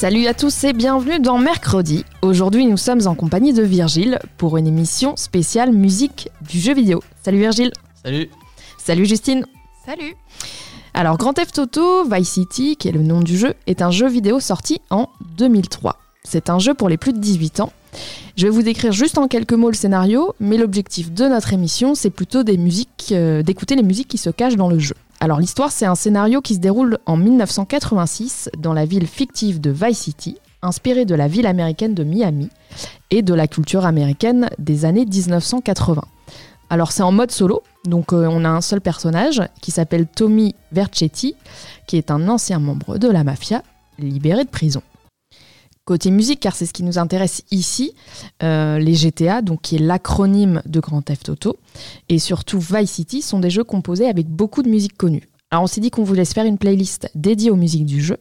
Salut à tous et bienvenue dans Mercredi. Aujourd'hui, nous sommes en compagnie de Virgile pour une émission spéciale musique du jeu vidéo. Salut Virgile. Salut. Salut Justine. Salut. Alors, Grand Theft Auto Vice City, qui est le nom du jeu, est un jeu vidéo sorti en 2003. C'est un jeu pour les plus de 18 ans. Je vais vous décrire juste en quelques mots le scénario, mais l'objectif de notre émission, c'est plutôt des musiques, euh, d'écouter les musiques qui se cachent dans le jeu. Alors l'histoire, c'est un scénario qui se déroule en 1986 dans la ville fictive de Vice City, inspirée de la ville américaine de Miami et de la culture américaine des années 1980. Alors c'est en mode solo, donc euh, on a un seul personnage qui s'appelle Tommy Vercetti, qui est un ancien membre de la mafia libéré de prison. Côté musique, car c'est ce qui nous intéresse ici, euh, les GTA, donc qui est l'acronyme de Grand Theft Auto, et surtout Vice City sont des jeux composés avec beaucoup de musique connue. Alors on s'est dit qu'on voulait se faire une playlist dédiée aux musiques du jeu.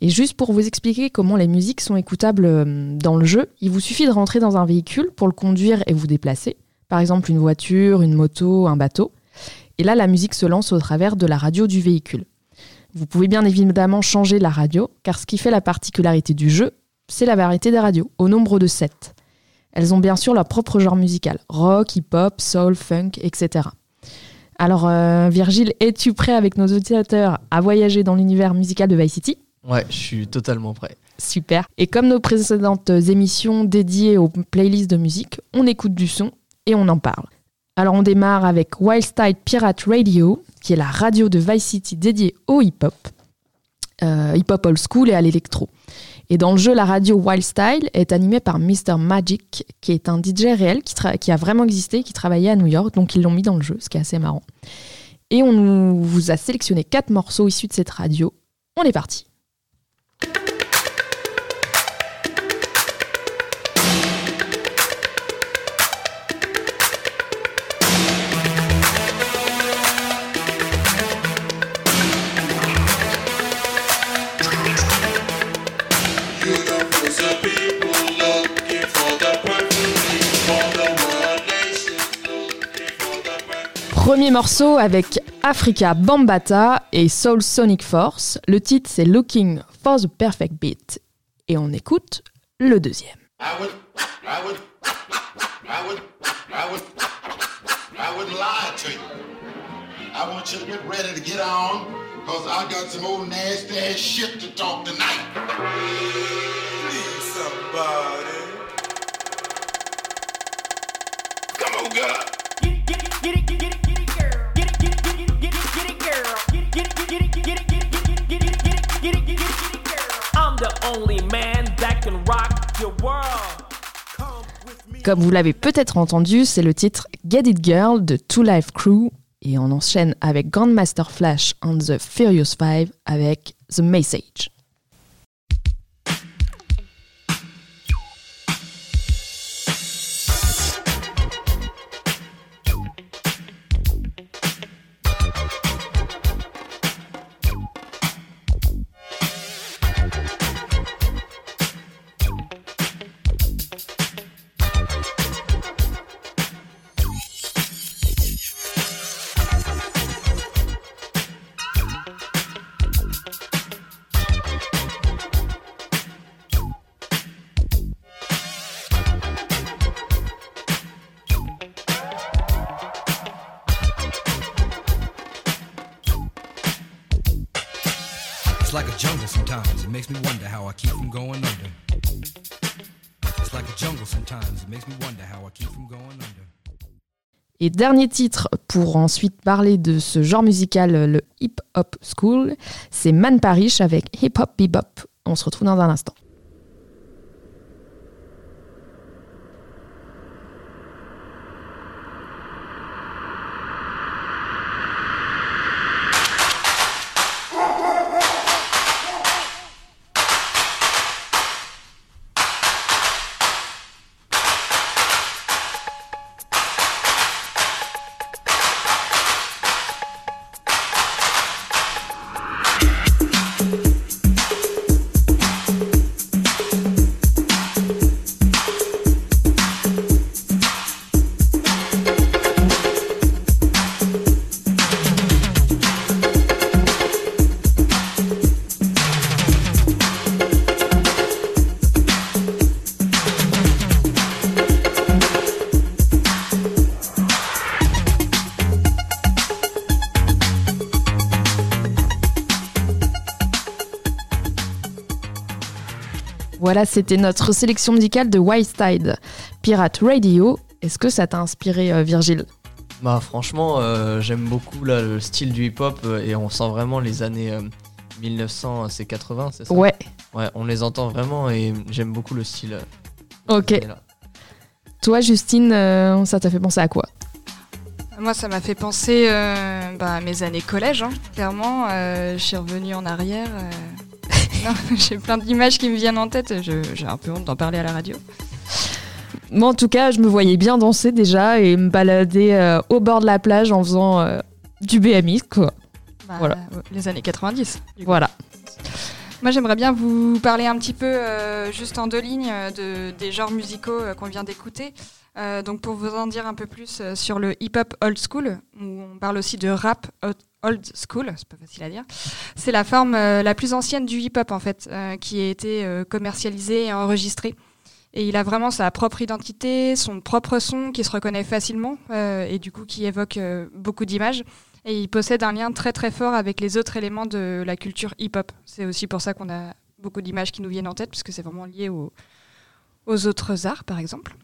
Et juste pour vous expliquer comment les musiques sont écoutables euh, dans le jeu, il vous suffit de rentrer dans un véhicule pour le conduire et vous déplacer. Par exemple une voiture, une moto, un bateau. Et là, la musique se lance au travers de la radio du véhicule. Vous pouvez bien évidemment changer la radio, car ce qui fait la particularité du jeu, c'est la variété des radios, au nombre de 7. Elles ont bien sûr leur propre genre musical, rock, hip-hop, soul, funk, etc. Alors euh, Virgile, es-tu prêt avec nos auditeurs à voyager dans l'univers musical de Vice City? Ouais, je suis totalement prêt. Super. Et comme nos précédentes émissions dédiées aux playlists de musique, on écoute du son et on en parle. Alors on démarre avec Wild Style Pirate Radio, qui est la radio de Vice City dédiée au hip-hop, euh, hip-hop old school et à l'électro. Et dans le jeu, la radio Wild Style est animée par Mr. Magic, qui est un DJ réel qui, qui a vraiment existé, qui travaillait à New York, donc ils l'ont mis dans le jeu, ce qui est assez marrant. Et on vous a sélectionné quatre morceaux issus de cette radio. On est parti. Premier morceau avec Africa Bambata et Soul Sonic Force. Le titre c'est Looking for the Perfect Beat. Et on écoute le deuxième. I would, I would, I would, I would, I lie to you. I want you to get ready to get on, cause I got some old nasty ass shit to talk tonight. Need somebody. Come on, Comme vous l'avez peut-être entendu, c'est le titre Get It Girl de Two Life Crew et on enchaîne avec Grandmaster Flash and the Furious Five avec The Message. Makes me wonder how I keep from going under. It's like a jungle sometimes. It makes me wonder how I keep from going under. Et dernier titre pour ensuite parler de ce genre musical, le hip hop school, c'est Man Parish avec Hip Hop Bebop. On se retrouve dans un instant. Voilà, c'était notre sélection musicale de Wise Tide, Pirate Radio. Est-ce que ça t'a inspiré, euh, Virgile? Bah franchement, euh, j'aime beaucoup là, le style du hip-hop euh, et on sent vraiment les années euh, 1900, c'est 80, c'est ça? Ouais, Ouais, on les entend vraiment et j'aime beaucoup le style. euh, ok. Toi, Justine, euh, ça t'a fait penser à quoi? Moi, ça m'a fait penser euh, bah, à mes années collège, hein, clairement. Euh, je suis revenue en arrière. J'ai plein d'images qui me viennent en tête. J'ai un peu honte d'en parler à la radio. Moi, en tout cas, je me voyais bien danser déjà et me balader euh, au bord de la plage en faisant euh, du BMX, quoi. Bah, Voilà. Les années 90. du coup. Voilà. Moi, j'aimerais bien vous parler un petit peu, euh, juste en deux lignes, de, des genres musicaux qu'on vient d'écouter. Donc, pour vous en dire un peu plus sur le hip-hop old school, où on parle aussi de rap old school, c'est pas facile à dire. C'est la forme euh, la plus ancienne du hip-hop, en fait, euh, qui a été euh, commercialisée et enregistrée. Et il a vraiment sa propre identité, son propre son qui se reconnaît facilement et du coup qui évoque beaucoup d'images. Et il possède un lien très très fort avec les autres éléments de la culture hip-hop. C'est aussi pour ça qu'on a beaucoup d'images qui nous viennent en tête, puisque c'est vraiment lié au- aux autres arts, par exemple.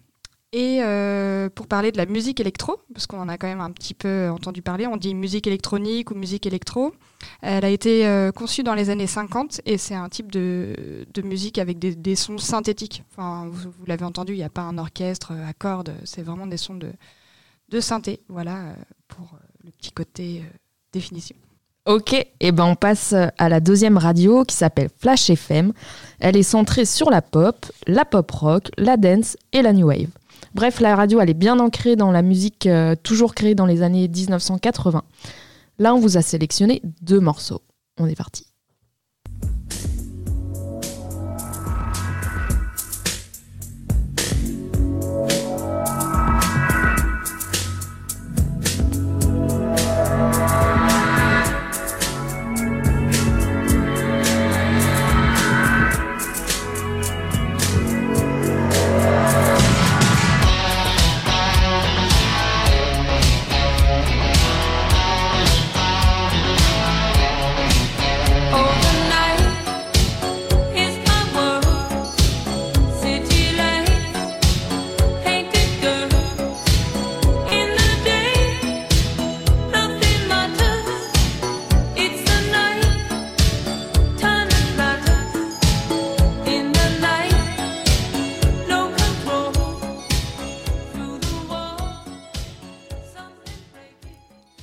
Et euh, pour parler de la musique électro, parce qu'on en a quand même un petit peu entendu parler, on dit musique électronique ou musique électro. Elle a été euh, conçue dans les années 50 et c'est un type de, musique avec des, sons synthétiques. Enfin, vous, l'avez entendu, il n'y a pas un orchestre à cordes, c'est vraiment des sons de, de synthé. Voilà euh, pour euh, le petit côté euh, définition. Ok, et ben on passe à la deuxième radio qui s'appelle Flash FM. Elle est centrée sur la pop, la pop rock, la dance et la new wave. Bref, la radio, elle est bien ancrée dans la musique euh, toujours créée dans les années 1980. Là, on vous a sélectionné deux morceaux. On est parti.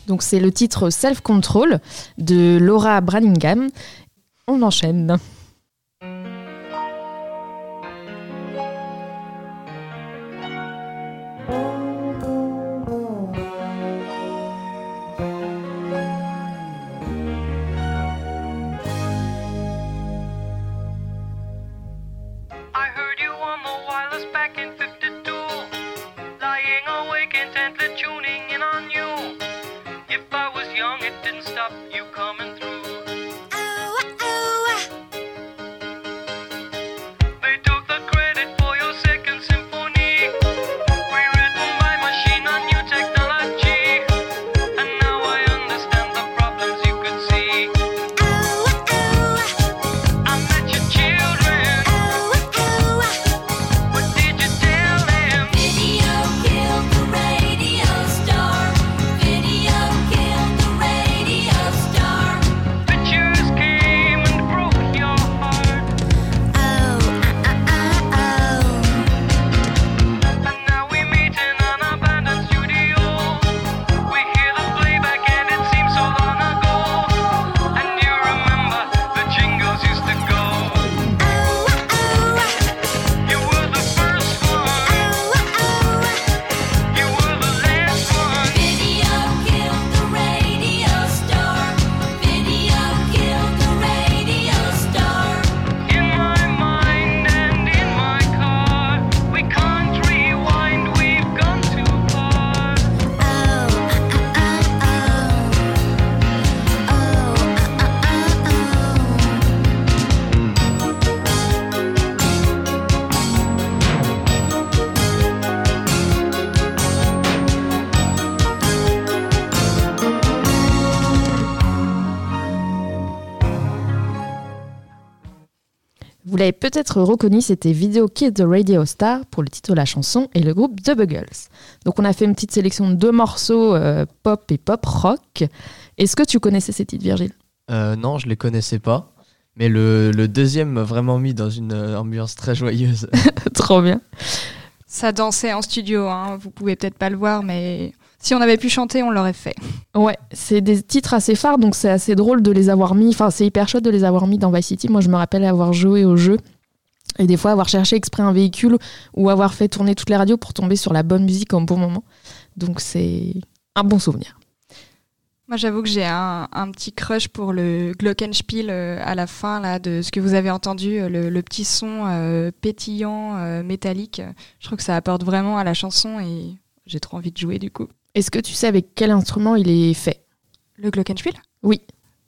Donc c'est le titre Self Control de Laura Branningham. On enchaîne. Peut-être reconnu, c'était Video Kid the Radio Star pour le titre de la chanson et le groupe The Buggles. Donc on a fait une petite sélection de deux morceaux euh, pop et pop rock. Est-ce que tu connaissais ces titres, Virgile? Euh, non, je les connaissais pas. Mais le, le deuxième m'a vraiment mis dans une euh, ambiance très joyeuse. Trop bien. Ça dansait en studio, hein. vous pouvez peut-être pas le voir, mais si on avait pu chanter, on l'aurait fait. Ouais, c'est des titres assez phares, donc c'est assez drôle de les avoir mis. Enfin, c'est hyper chouette de les avoir mis dans Vice City. Moi, je me rappelle avoir joué au jeu et des fois avoir cherché exprès un véhicule ou avoir fait tourner toutes les radios pour tomber sur la bonne musique au bon moment. Donc, c'est un bon souvenir. Moi, j'avoue que j'ai un, un petit crush pour le Glockenspiel euh, à la fin là, de ce que vous avez entendu, euh, le, le petit son euh, pétillant, euh, métallique. Je trouve que ça apporte vraiment à la chanson et j'ai trop envie de jouer du coup. Est-ce que tu sais avec quel instrument il est fait? Le Glockenspiel? Oui.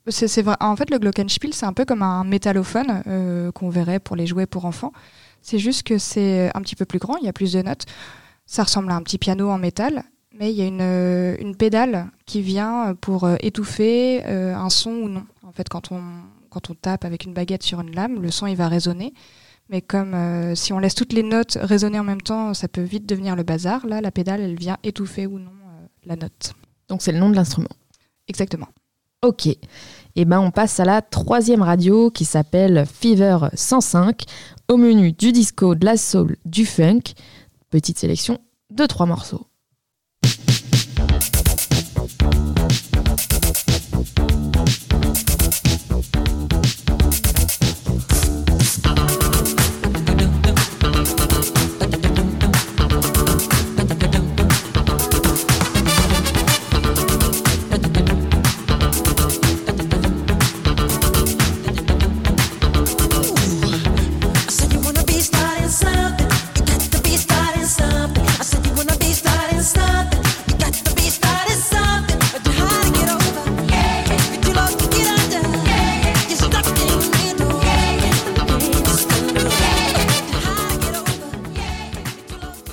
C'est, vrai. En fait, le Glockenspiel, c'est un peu comme un métallophone qu'on verrait pour les jouets pour enfants. C'est juste que c'est un petit peu plus grand, il y a plus de notes. Ça ressemble à un petit piano en métal, mais il y a une, euh, une pédale qui vient pour euh, étouffer euh, un son ou non. En fait, quand on, quand on tape avec une baguette sur une lame, le son il va résonner. Mais comme euh, si on laisse toutes les notes résonner en même temps, ça peut vite devenir le bazar. Là, la pédale, elle vient étouffer ou non euh, la note. Donc, c'est le nom de l'instrument. Exactement. Ok. Et ben, on passe à la troisième radio qui s'appelle Fever 105. Au menu du disco, de la soul, du funk. Petite sélection de trois morceaux.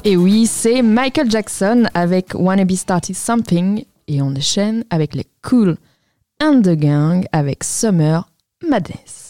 Et oui, c'est Michael Jackson avec Wanna Be Started Something. Et on enchaîne avec les Cool and the Gang avec Summer Madness.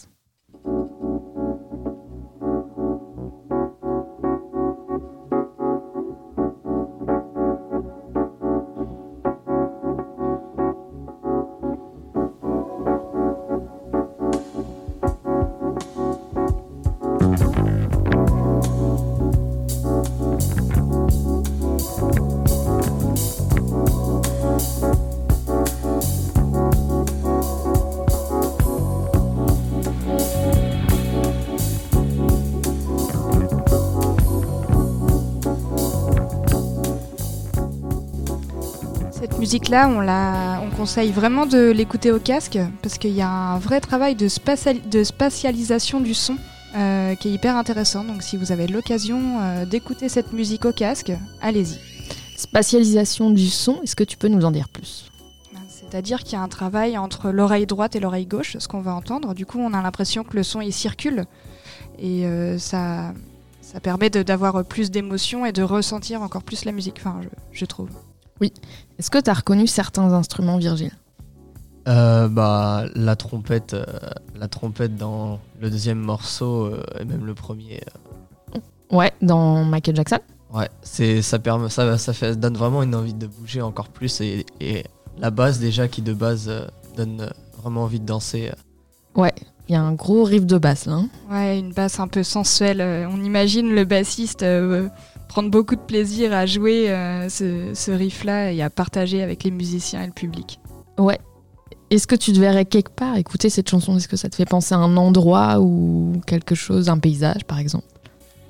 Musique-là, on, la, on conseille vraiment de l'écouter au casque parce qu'il y a un vrai travail de, spatiali- de spatialisation du son euh, qui est hyper intéressant. Donc si vous avez l'occasion euh, d'écouter cette musique au casque, allez-y. Spatialisation du son, est-ce que tu peux nous en dire plus? C'est-à-dire qu'il y a un travail entre l'oreille droite et l'oreille gauche, ce qu'on va entendre. Du coup, on a l'impression que le son il circule et euh, ça, ça permet d'avoir plus d'émotion et de ressentir encore plus la musique. Enfin, je, je trouve. Oui. Est-ce que tu as reconnu certains instruments, Virgile? Euh, bah, la trompette, euh, la trompette dans le deuxième morceau euh, et même le premier. Ouais, dans Michael Jackson? Ouais, c'est ça permet, ça, ça fait, donne vraiment une envie de bouger encore plus et, et la base déjà qui de base euh, donne vraiment envie de danser. euh. Ouais, il y a un gros riff de basse là. hein. Ouais, une basse un peu sensuelle. On imagine le bassiste euh, prendre beaucoup de plaisir à jouer euh, ce, ce riff-là et à partager avec les musiciens et le public. Ouais. Est-ce que tu te verrais quelque part écouter cette chanson? Est-ce que ça te fait penser à un endroit ou quelque chose, un paysage par exemple?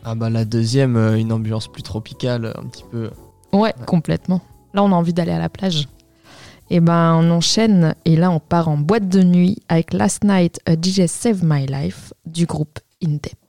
Ah bah la deuxième, euh, une ambiance plus tropicale, un petit peu. Ouais, complètement. Là, on a envie d'aller à la plage. Et ben, on enchaîne et là, on part en boîte de nuit avec Last Night a DJ Save My Life du groupe Indep. Last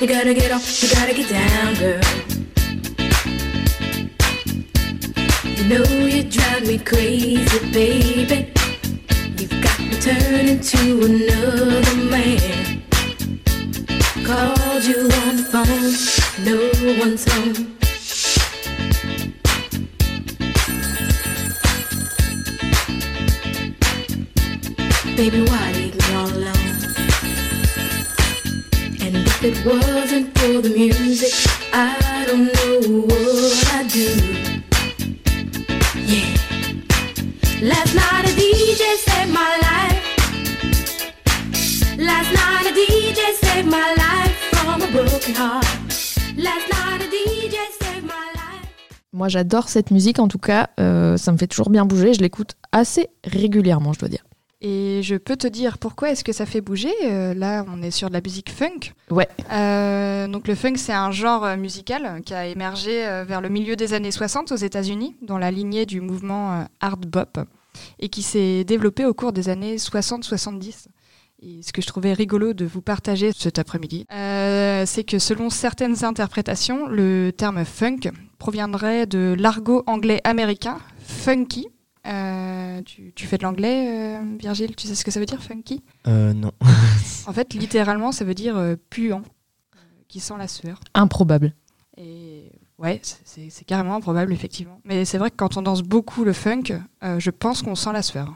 you gotta get off, you gotta get down, girl. You know you drive me crazy, baby. You've got me turning to another man. Called you on the phone, no one's home. Baby, why Moi, j'adore cette musique, en tout cas, euh, ça me fait toujours bien bouger. Je l'écoute assez régulièrement, je dois dire. Et je peux te dire pourquoi est-ce que ça fait bouger. Euh, là, on est sur de la musique funk. Ouais. Euh, donc le funk, c'est un genre euh, musical qui a émergé euh, vers le milieu des années 60 aux États-Unis, dans la lignée du mouvement euh, hard bop, et qui s'est développé au cours des années 60-70. Et ce que je trouvais rigolo de vous partager cet après-midi, euh, c'est que selon certaines interprétations, le terme funk proviendrait de l'argot anglais américain funky. Euh, tu, tu fais de l'anglais, euh, Virgile? Tu sais ce que ça veut dire, funky? Euh, non. En fait, littéralement, ça veut dire euh, puant, euh, qui sent la sueur. Improbable. Et ouais, c'est- carrément improbable, effectivement. Mais c'est vrai que quand on danse beaucoup le funk, euh, je pense qu'on sent la sueur.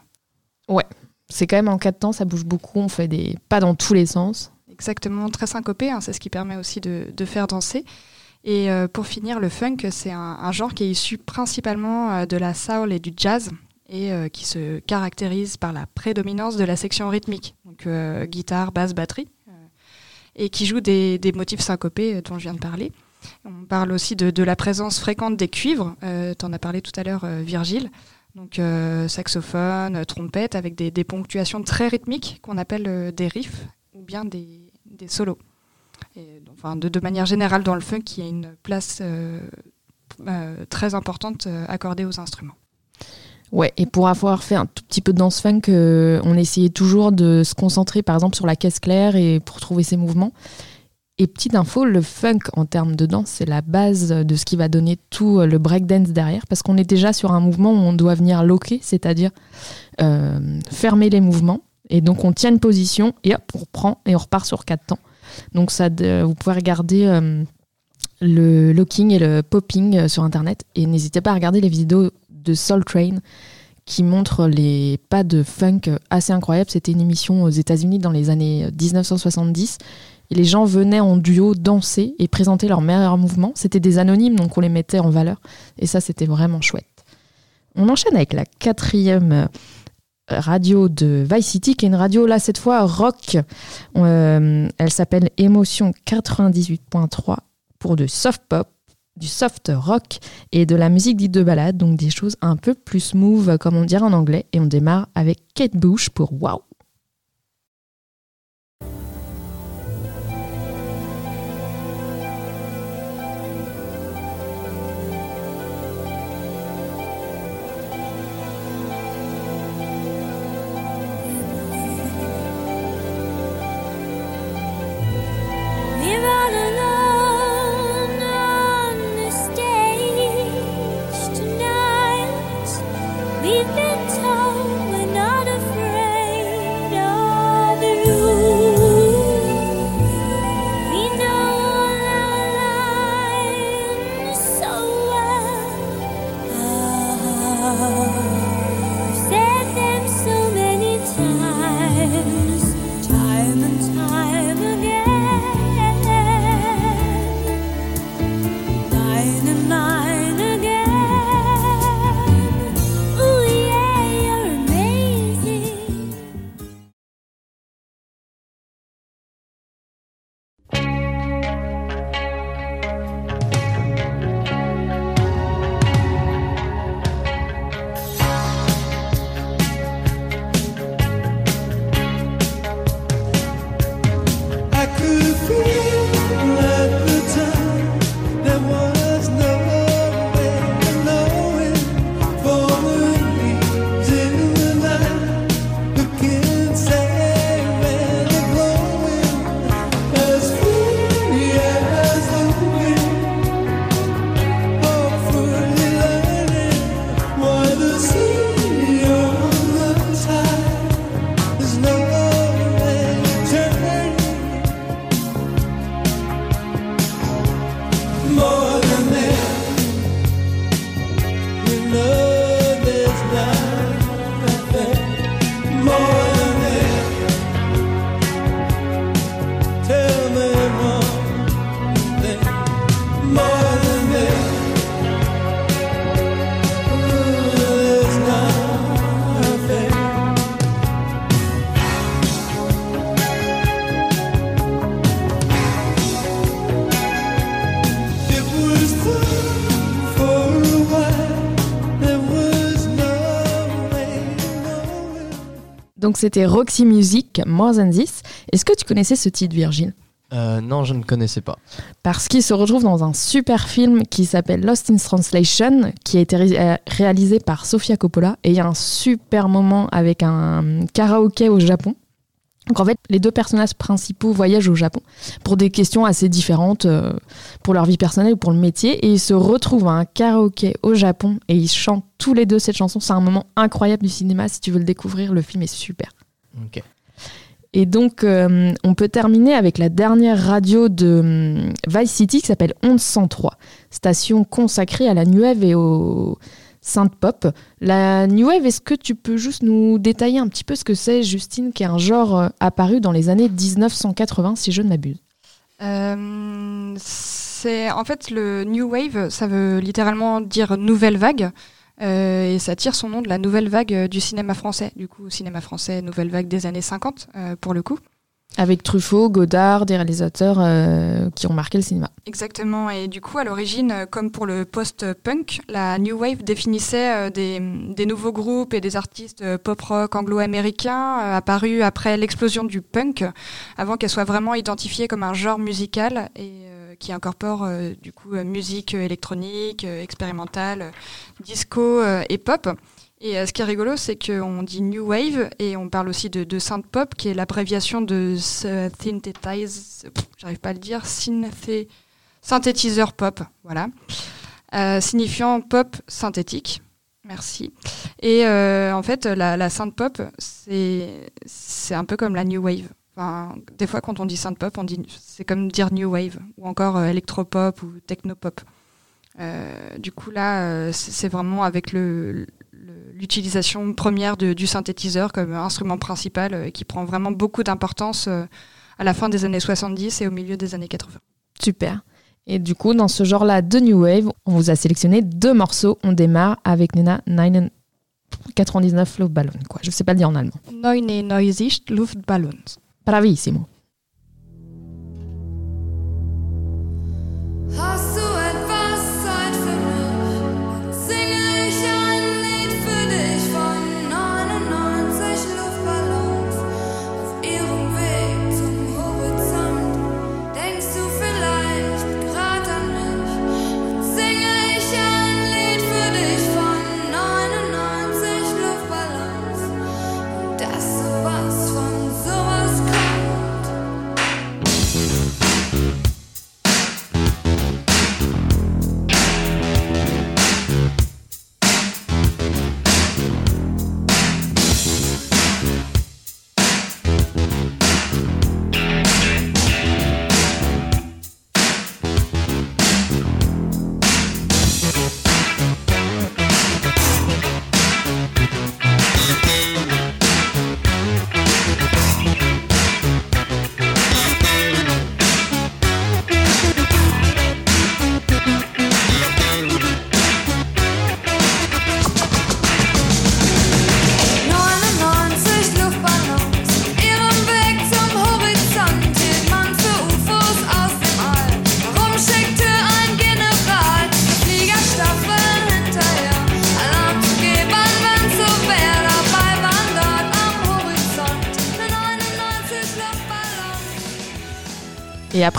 C'est quand même en quatre temps, ça bouge beaucoup, on fait des pas dans tous les sens. Exactement, très syncopé, hein, c'est ce qui permet aussi de, de faire danser. Et euh, pour finir, le funk, c'est un, genre qui est issu principalement euh, de la soul et du jazz et euh, qui se caractérise par la prédominance de la section rythmique, donc guitare, basse, batterie, et qui joue des, motifs syncopés dont je viens de parler. On parle aussi de, la présence fréquente des cuivres, tu en as parlé tout à l'heure, Virgile, donc saxophone, trompette, avec des, ponctuations très rythmiques qu'on appelle des riffs ou bien des solos. Enfin, de, manière générale, dans le funk, il y a une place euh, euh, très importante euh, accordée aux instruments. Ouais, et pour avoir fait un tout petit peu de danse funk, on essayait toujours de se concentrer par exemple sur la caisse claire et pour trouver ses mouvements. Et petite info, le funk en termes de danse, c'est la base de ce qui va donner tout le breakdance derrière, parce qu'on est déjà sur un mouvement où on doit venir loquer, c'est-à-dire fermer les mouvements. Et donc on tient une position et hop, on reprend et on repart sur quatre temps. Donc ça, vous pouvez regarder euh, le locking et le popping euh, sur internet et n'hésitez pas à regarder les vidéos de Soul Train qui montrent les pas de funk assez incroyables. C'était une émission aux États-Unis dans les années 1970 et les gens venaient en duo danser et présenter leurs meilleurs mouvements. C'était des anonymes donc on les mettait en valeur et ça c'était vraiment chouette. On enchaîne avec la quatrième euh, radio de Vice City, qui est une radio là cette fois rock. Euh, elle s'appelle Émotion 98.3 pour du soft pop, du soft rock et de la musique dite de balade, donc des choses un peu plus smooth comme on dirait en anglais. Et on démarre avec Kate Bush pour Wow. Donc c'était Roxy Music, More Than This. Est-ce que tu connaissais ce titre, Virgile? Euh, non, je ne connaissais pas. Parce qu'il se retrouve dans un super film qui s'appelle Lost in Translation, qui a été ré- euh, réalisé par Sofia Coppola. Et il y a un super moment avec un karaoké au Japon. Donc en fait, les deux personnages principaux voyagent au Japon pour des questions assez différentes euh, pour leur vie personnelle ou pour le métier. Et ils se retrouvent à un karaoké au Japon et ils chantent tous les deux cette chanson. C'est un moment incroyable du cinéma. Si tu veux le découvrir, le film est super. Ok. Et donc, euh, on peut terminer avec la dernière radio de hum, Vice City qui s'appelle Onde 103, station consacrée à la New Wave et au synth pop. La New Wave, est-ce que tu peux juste nous détailler un petit peu ce que c'est, Justine, qui est un genre euh, apparu dans les années 1980, si je ne m'abuse? Euh, c'est en fait le new wave, ça veut littéralement dire nouvelle vague. Euh, et ça tire son nom de la nouvelle vague euh, du cinéma français. Du coup, cinéma français, nouvelle vague des années 50, euh, pour le coup. Avec Truffaut, Godard, des réalisateurs euh, qui ont marqué le cinéma. Exactement. Et du coup, à l'origine, comme pour le post-punk, la New Wave définissait euh, des, des nouveaux groupes et des artistes euh, pop-rock anglo-américains euh, apparus après l'explosion du punk, avant qu'elle soit vraiment identifiée comme un genre musical et euh, qui incorpore euh, du coup euh, musique électronique, euh, expérimentale, euh, disco et pop. Et ce qui est rigolo, c'est qu'on dit New Wave et on parle aussi de, de synth pop, qui est l'abréviation de s- synthesize, pff, j'arrive pas à le dire, synthé, synthétiseur pop, voilà, signifiant pop synthétique. Merci. Et en fait, la, la synth pop, c'est un peu comme la new wave. Enfin, des fois, quand on dit synth pop, on dit c'est comme dire new wave ou encore euh, électropop ou technopop. Euh, du coup, là, euh, c'est vraiment avec le l'utilisation première de- du synthétiseur comme instrument principal euh, qui prend vraiment beaucoup d'importance euh, à la fin des années 70 et au milieu des années 80. Super. Et du coup, dans ce genre-là de New Wave, on vous a sélectionné deux morceaux. On démarre avec Nena 999 Luftballon, quoi. Je sais pas le dire en allemand. Neune Neusicht Luftballons. Bravissimo. Hustle.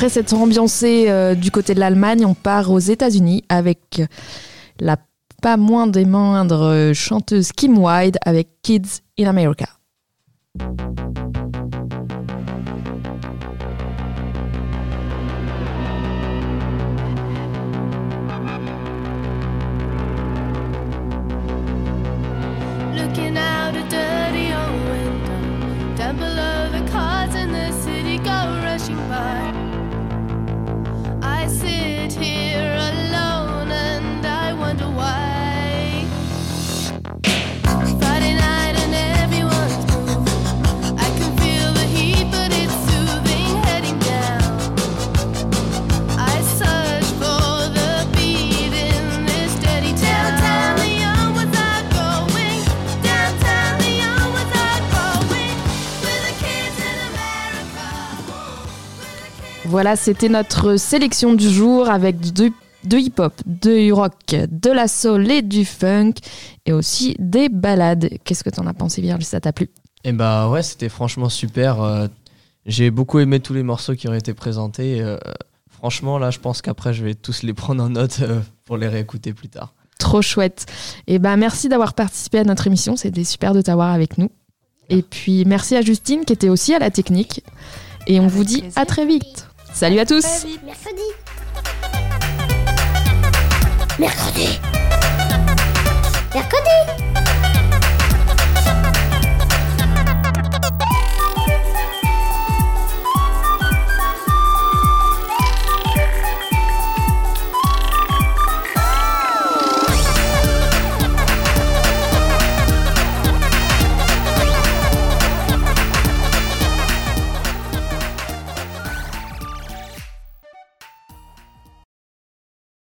Après s'être ambiancé euh, du côté de l'Allemagne, on part aux États-Unis avec la pas moins des moindres chanteuse Kim Wilde avec Kids in America. Voilà, c'était notre sélection du jour avec de, de hip-hop, de rock, de la soul et du funk et aussi des ballades. Qu'est-ce que t'en as pensé, Vierge Ça t'a plu? Et bah ouais, c'était franchement super. euh, J'ai beaucoup aimé tous les morceaux qui ont été présentés. euh, Franchement, là, je pense qu'après, je vais tous les prendre en note euh, pour les réécouter plus tard. Trop chouette. Et ben merci d'avoir participé à notre émission. C'était super de t'avoir avec nous. Et puis merci à Justine qui était aussi à la technique. Et on vous dit à très vite. Salut à tous. Mercredi. Mercredi. Mercredi.